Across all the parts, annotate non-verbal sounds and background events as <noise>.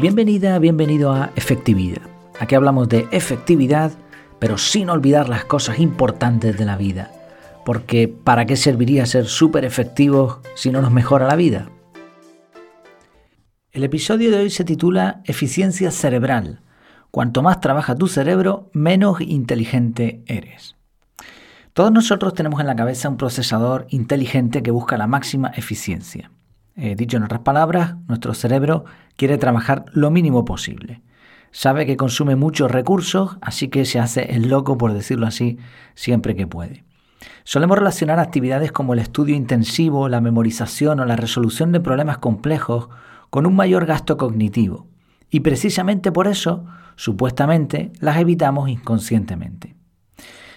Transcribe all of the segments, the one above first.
Bienvenida, bienvenido a Efectividad. Aquí hablamos de efectividad, pero sin olvidar las cosas importantes de la vida. Porque ¿para qué serviría ser súper efectivos si no nos mejora la vida? El episodio de hoy se titula Eficiencia cerebral. Cuanto más trabaja tu cerebro, menos inteligente eres. Todos nosotros tenemos en la cabeza un procesador inteligente que busca la máxima eficiencia. Eh, dicho en otras palabras, nuestro cerebro quiere trabajar lo mínimo posible. Sabe que consume muchos recursos, así que se hace el loco, por decirlo así, siempre que puede. Solemos relacionar actividades como el estudio intensivo, la memorización o la resolución de problemas complejos con un mayor gasto cognitivo. Y precisamente por eso, supuestamente, las evitamos inconscientemente.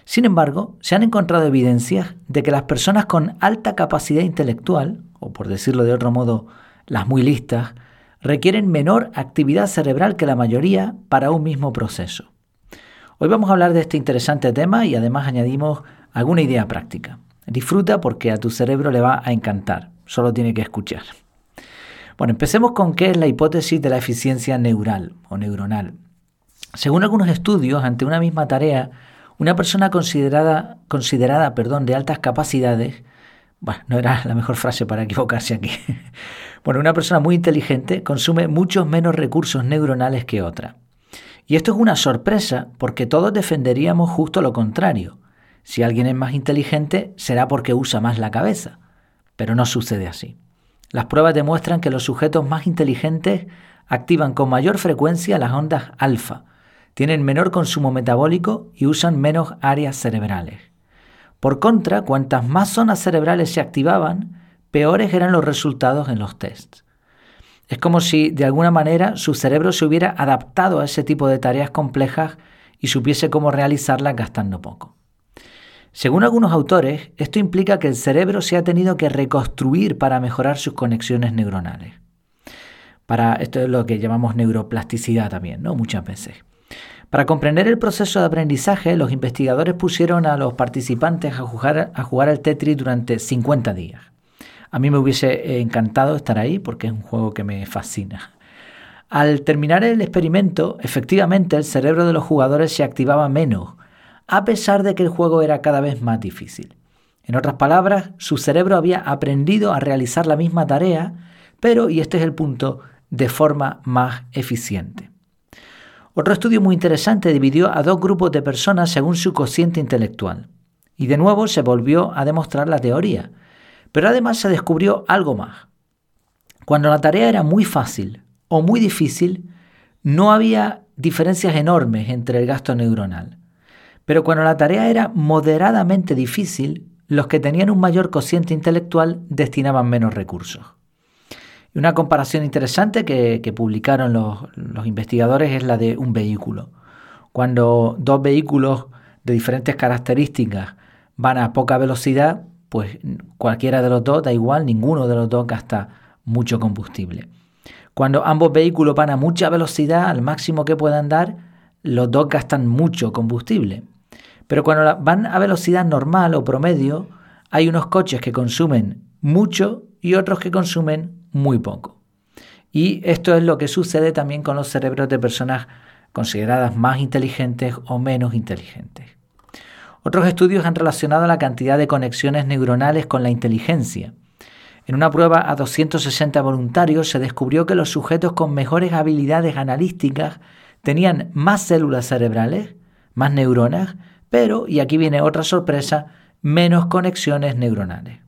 Sin embargo, se han encontrado evidencias de que las personas con alta capacidad intelectual, o por decirlo de otro modo, las muy listas, requieren menor actividad cerebral que la mayoría para un mismo proceso. Hoy vamos a hablar de este interesante tema y además añadimos alguna idea práctica. Disfruta porque a tu cerebro le va a encantar, solo tiene que escuchar. Bueno, empecemos con qué es la hipótesis de la eficiencia neural o neuronal. Según algunos estudios, ante una misma tarea, una persona considerada, considerada perdón, de altas capacidades bueno, no era la mejor frase para equivocarse aquí. <laughs> bueno, una persona muy inteligente consume muchos menos recursos neuronales que otra. Y esto es una sorpresa porque todos defenderíamos justo lo contrario. Si alguien es más inteligente será porque usa más la cabeza. Pero no sucede así. Las pruebas demuestran que los sujetos más inteligentes activan con mayor frecuencia las ondas alfa, tienen menor consumo metabólico y usan menos áreas cerebrales. Por contra, cuantas más zonas cerebrales se activaban, peores eran los resultados en los tests. Es como si de alguna manera su cerebro se hubiera adaptado a ese tipo de tareas complejas y supiese cómo realizarlas gastando poco. Según algunos autores, esto implica que el cerebro se ha tenido que reconstruir para mejorar sus conexiones neuronales. Para esto es lo que llamamos neuroplasticidad también, ¿no? Muchas veces. Para comprender el proceso de aprendizaje, los investigadores pusieron a los participantes a jugar, al Tetris durante 50 días. A mí me hubiese encantado estar ahí porque es un juego que me fascina. Al terminar el experimento, efectivamente el cerebro de los jugadores se activaba menos, a pesar de que el juego era cada vez más difícil. En otras palabras, su cerebro había aprendido a realizar la misma tarea, pero, y este es el punto, de forma más eficiente. Otro estudio muy interesante dividió a dos grupos de personas según su cociente intelectual. Y de nuevo se volvió a demostrar la teoría. Pero además se descubrió algo más. Cuando la tarea era muy fácil o muy difícil, no había diferencias enormes entre el gasto neuronal. Pero cuando la tarea era moderadamente difícil, los que tenían un mayor cociente intelectual destinaban menos recursos. Y una comparación interesante que, publicaron los, investigadores es la de un vehículo. Cuando dos vehículos de diferentes características van a poca velocidad, pues cualquiera de los dos, da igual, ninguno de los dos gasta mucho combustible. Cuando ambos vehículos van a mucha velocidad, al máximo que puedan dar, los dos gastan mucho combustible. Pero cuando van a velocidad normal o promedio, hay unos coches que consumen mucho y otros que consumen muy poco. Y esto es lo que sucede también con los cerebros de personas consideradas más inteligentes o menos inteligentes. Otros estudios han relacionado la cantidad de conexiones neuronales con la inteligencia. En una prueba a 260 voluntarios se descubrió que los sujetos con mejores habilidades analíticas tenían más células cerebrales, más neuronas, pero, y aquí viene otra sorpresa, menos conexiones neuronales.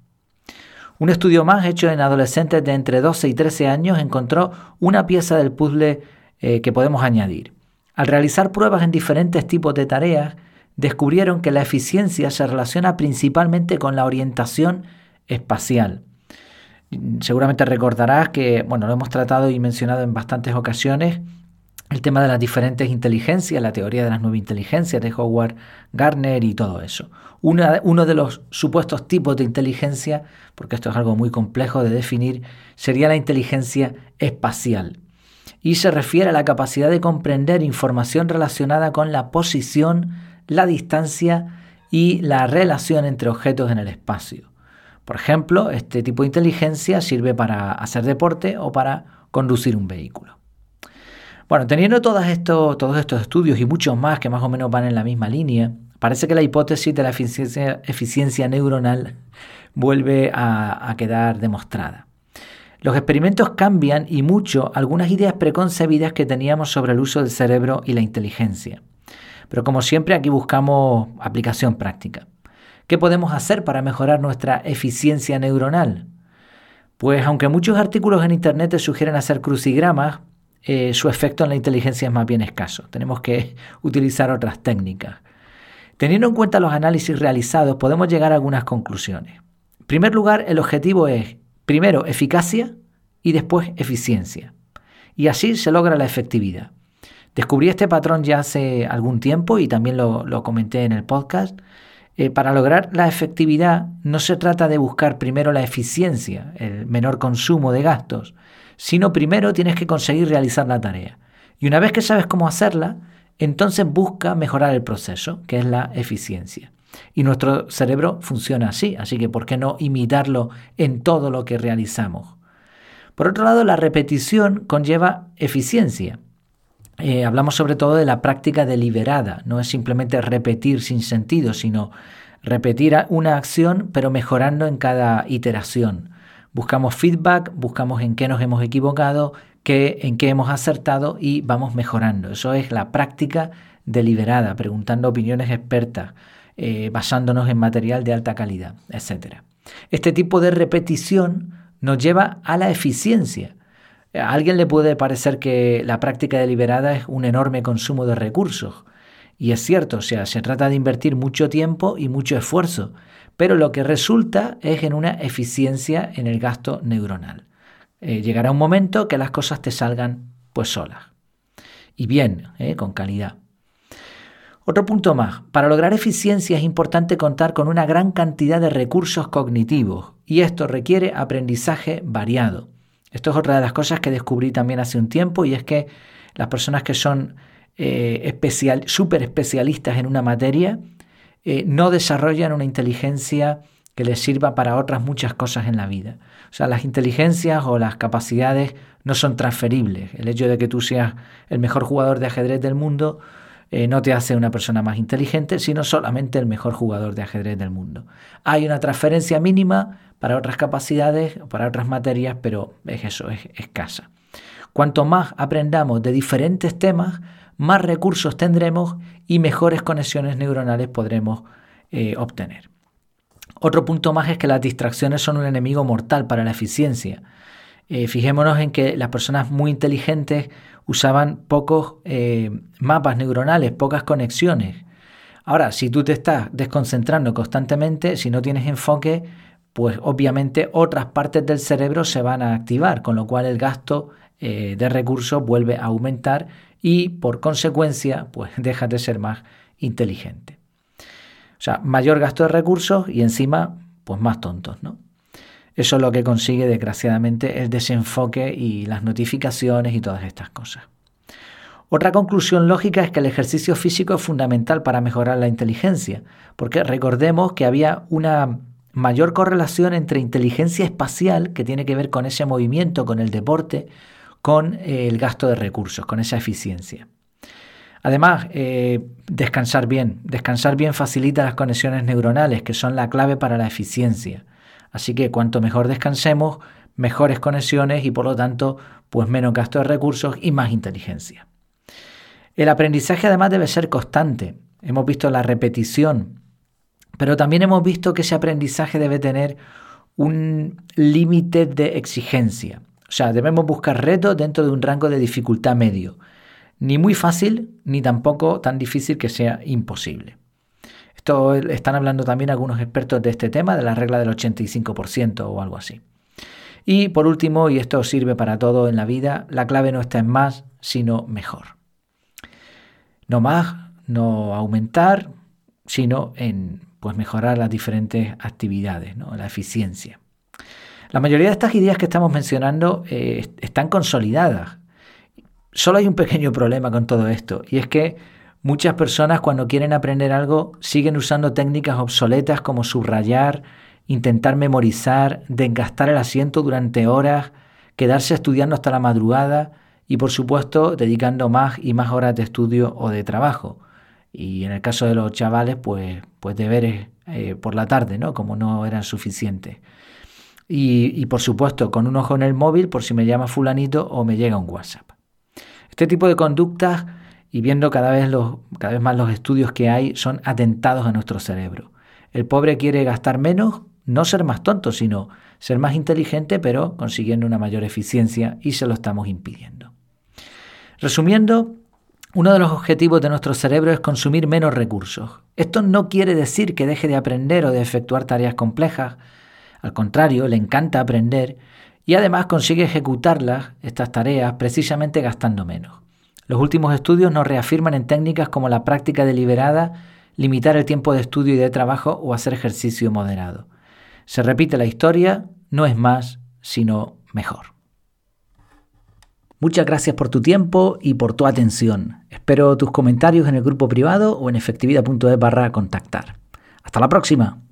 Un estudio más hecho en adolescentes de entre 12 y 13 años encontró una pieza del puzzle eh, que podemos añadir. Al realizar pruebas en diferentes tipos de tareas, descubrieron que la eficiencia se relaciona principalmente con la orientación espacial. Seguramente recordarás que, bueno, lo hemos tratado y mencionado en bastantes ocasiones, el tema de las diferentes inteligencias, la teoría de las nueve inteligencias de Howard Gardner y todo eso. uno de los supuestos tipos de inteligencia, porque esto es algo muy complejo de definir, sería la inteligencia espacial. Y se refiere a la capacidad de comprender información relacionada con la posición, la distancia y la relación entre objetos en el espacio. Por ejemplo, este tipo de inteligencia sirve para hacer deporte o para conducir un vehículo. Bueno, teniendo todos estos, todos estos estudios y muchos más que más o menos van en la misma línea, parece que la hipótesis de la eficiencia, neuronal vuelve a quedar demostrada. Los experimentos cambian y mucho algunas ideas preconcebidas que teníamos sobre el uso del cerebro y la inteligencia. Pero como siempre aquí buscamos aplicación práctica. ¿Qué podemos hacer para mejorar nuestra eficiencia neuronal? Pues aunque muchos artículos en Internet sugieren hacer crucigramas, eh, su efecto en la inteligencia es más bien escaso. Tenemos que <laughs> utilizar otras técnicas. Teniendo en cuenta los análisis realizados, podemos llegar a algunas conclusiones. En primer lugar, el objetivo es, primero, eficacia y después eficiencia. Y así se logra la efectividad. Descubrí este patrón ya hace algún tiempo y también lo comenté en el podcast. Eh, para lograr la efectividad no se trata de buscar primero la eficiencia, el menor consumo de gastos, sino primero tienes que conseguir realizar la tarea. Y una vez que sabes cómo hacerla, entonces busca mejorar el proceso, que es la eficiencia. Y nuestro cerebro funciona así, así que ¿por qué no imitarlo en todo lo que realizamos? Por otro lado, la repetición conlleva eficiencia. Eh, hablamos sobre todo de la práctica deliberada, no es simplemente repetir sin sentido, sino repetir una acción pero mejorando en cada iteración. Buscamos feedback, buscamos en qué nos hemos equivocado, qué, en qué hemos acertado y vamos mejorando. Eso es la práctica deliberada, preguntando opiniones expertas, eh, basándonos en material de alta calidad, etc. Este tipo de repetición nos lleva a la eficiencia a alguien le puede parecer que la práctica deliberada es un enorme consumo de recursos. Y es cierto, o sea, se trata de invertir mucho tiempo y mucho esfuerzo, pero lo que resulta es en una eficiencia en el gasto neuronal. Eh, llegará un momento que las cosas te salgan pues solas. Y bien, eh, con calidad. Otro punto más, para lograr eficiencia es importante contar con una gran cantidad de recursos cognitivos y esto requiere aprendizaje variado. Esto es otra de las cosas que descubrí también hace un tiempo y es que las personas que son eh, súper especialistas en una materia eh, no desarrollan una inteligencia que les sirva para otras muchas cosas en la vida. O sea, las inteligencias o las capacidades no son transferibles. El hecho de que tú seas el mejor jugador de ajedrez del mundo eh, no te hace una persona más inteligente, sino solamente el mejor jugador de ajedrez del mundo. Hay una transferencia mínima para otras capacidades, para otras materias, pero es eso, es escasa. Cuanto más aprendamos de diferentes temas, más recursos tendremos y mejores conexiones neuronales podremos eh, obtener. Otro punto más es que las distracciones son un enemigo mortal para la eficiencia. Eh, fijémonos en que las personas muy inteligentes usaban pocos eh, mapas neuronales, pocas conexiones. Ahora, si tú te estás desconcentrando constantemente, si no tienes enfoque, pues obviamente otras partes del cerebro se van a activar, con lo cual el gasto de recursos vuelve a aumentar y por consecuencia pues <laughs> dejas de ser más inteligente. O sea, mayor gasto de recursos y encima pues más tontos, ¿no? Eso es lo que consigue desgraciadamente el desenfoque y las notificaciones y todas estas cosas. Otra conclusión lógica es que el ejercicio físico es fundamental para mejorar la inteligencia, porque recordemos que había una mayor correlación entre inteligencia espacial, que tiene que ver con ese movimiento, con el deporte, con eh, el gasto de recursos, con esa eficiencia. Además, eh, descansar bien. Descansar bien facilita las conexiones neuronales, que son la clave para la eficiencia. Así que cuanto mejor descansemos, mejores conexiones y por lo tanto, pues menos gasto de recursos y más inteligencia. El aprendizaje además debe ser constante. Hemos visto la repetición pero también hemos visto que ese aprendizaje debe tener un límite de exigencia. O sea, debemos buscar retos dentro de un rango de dificultad medio. Ni muy fácil, ni tampoco tan difícil que sea imposible. Esto están hablando también algunos expertos de este tema, de la regla del 85% o algo así. Y por último, y esto sirve para todo en la vida, la clave no está en más, sino mejor. No más, no aumentar, sino en pues mejorar las diferentes actividades, ¿no? la eficiencia. La mayoría de estas ideas que estamos mencionando eh, están consolidadas. Solo hay un pequeño problema con todo esto, y es que muchas personas cuando quieren aprender algo siguen usando técnicas obsoletas como subrayar, intentar memorizar, desgastar el asiento durante horas, quedarse estudiando hasta la madrugada y por supuesto dedicando más y más horas de estudio o de trabajo. Y en el caso de los chavales, pues, pues deberes eh, por la tarde, ¿no? Como no eran suficientes. Y, por supuesto, con un ojo en el móvil por si me llama fulanito o me llega un WhatsApp. Este tipo de conductas, y viendo cada vez, los, cada vez más los estudios que hay, son atentados a nuestro cerebro. El pobre quiere gastar menos, no ser más tonto, sino ser más inteligente, pero consiguiendo una mayor eficiencia y se lo estamos impidiendo. Resumiendo, uno de los objetivos de nuestro cerebro es consumir menos recursos. Esto no quiere decir que deje de aprender o de efectuar tareas complejas. Al contrario, le encanta aprender y además consigue ejecutarlas, estas tareas, precisamente gastando menos. Los últimos estudios nos reafirman en técnicas como la práctica deliberada, limitar el tiempo de estudio y de trabajo o hacer ejercicio moderado. Se repite la historia, no es más, sino mejor. Muchas gracias por tu tiempo y por tu atención. Espero tus comentarios en el grupo privado o en efectividad.es barra contactar. Hasta la próxima.